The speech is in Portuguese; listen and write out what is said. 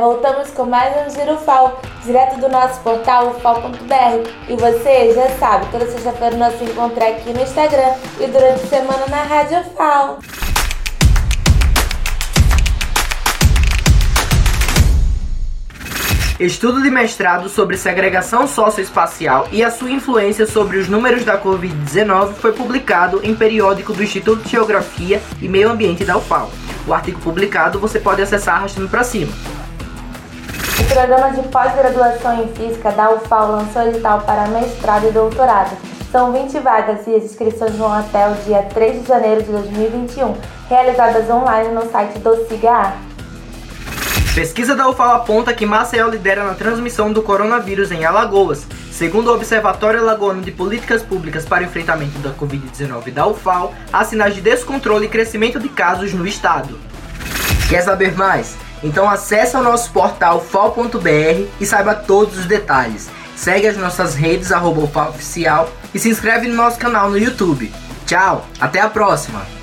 voltamos com mais um Giro FAO, direto do nosso portal ufal.br. E você já sabe, toda sexta-feira nós se encontrar aqui no Instagram e durante a semana na Rádio FAO. Estudo de mestrado sobre segregação socioespacial e a sua influência sobre os números da Covid-19 foi publicado em periódico do Instituto de Geografia e Meio Ambiente da UFAL. O artigo publicado você pode acessar arrastando para cima. O programa de pós-graduação em Física da UFAL lançou edital para mestrado e doutorado. São 20 vagas e as inscrições vão até o dia 3 de janeiro de 2021, realizadas online no site do SIGA. Pesquisa da UFAL aponta que Maceió lidera na transmissão do coronavírus em Alagoas. Segundo o Observatório Alagoano de Políticas Públicas para o Enfrentamento da Covid-19 da UFAL, há sinais de descontrole e crescimento de casos no estado. Quer saber mais? Então acesse o nosso portal fal.br e saiba todos os detalhes. Segue as nossas redes, arroba oficial, e se inscreve no nosso canal no YouTube. Tchau, até a próxima!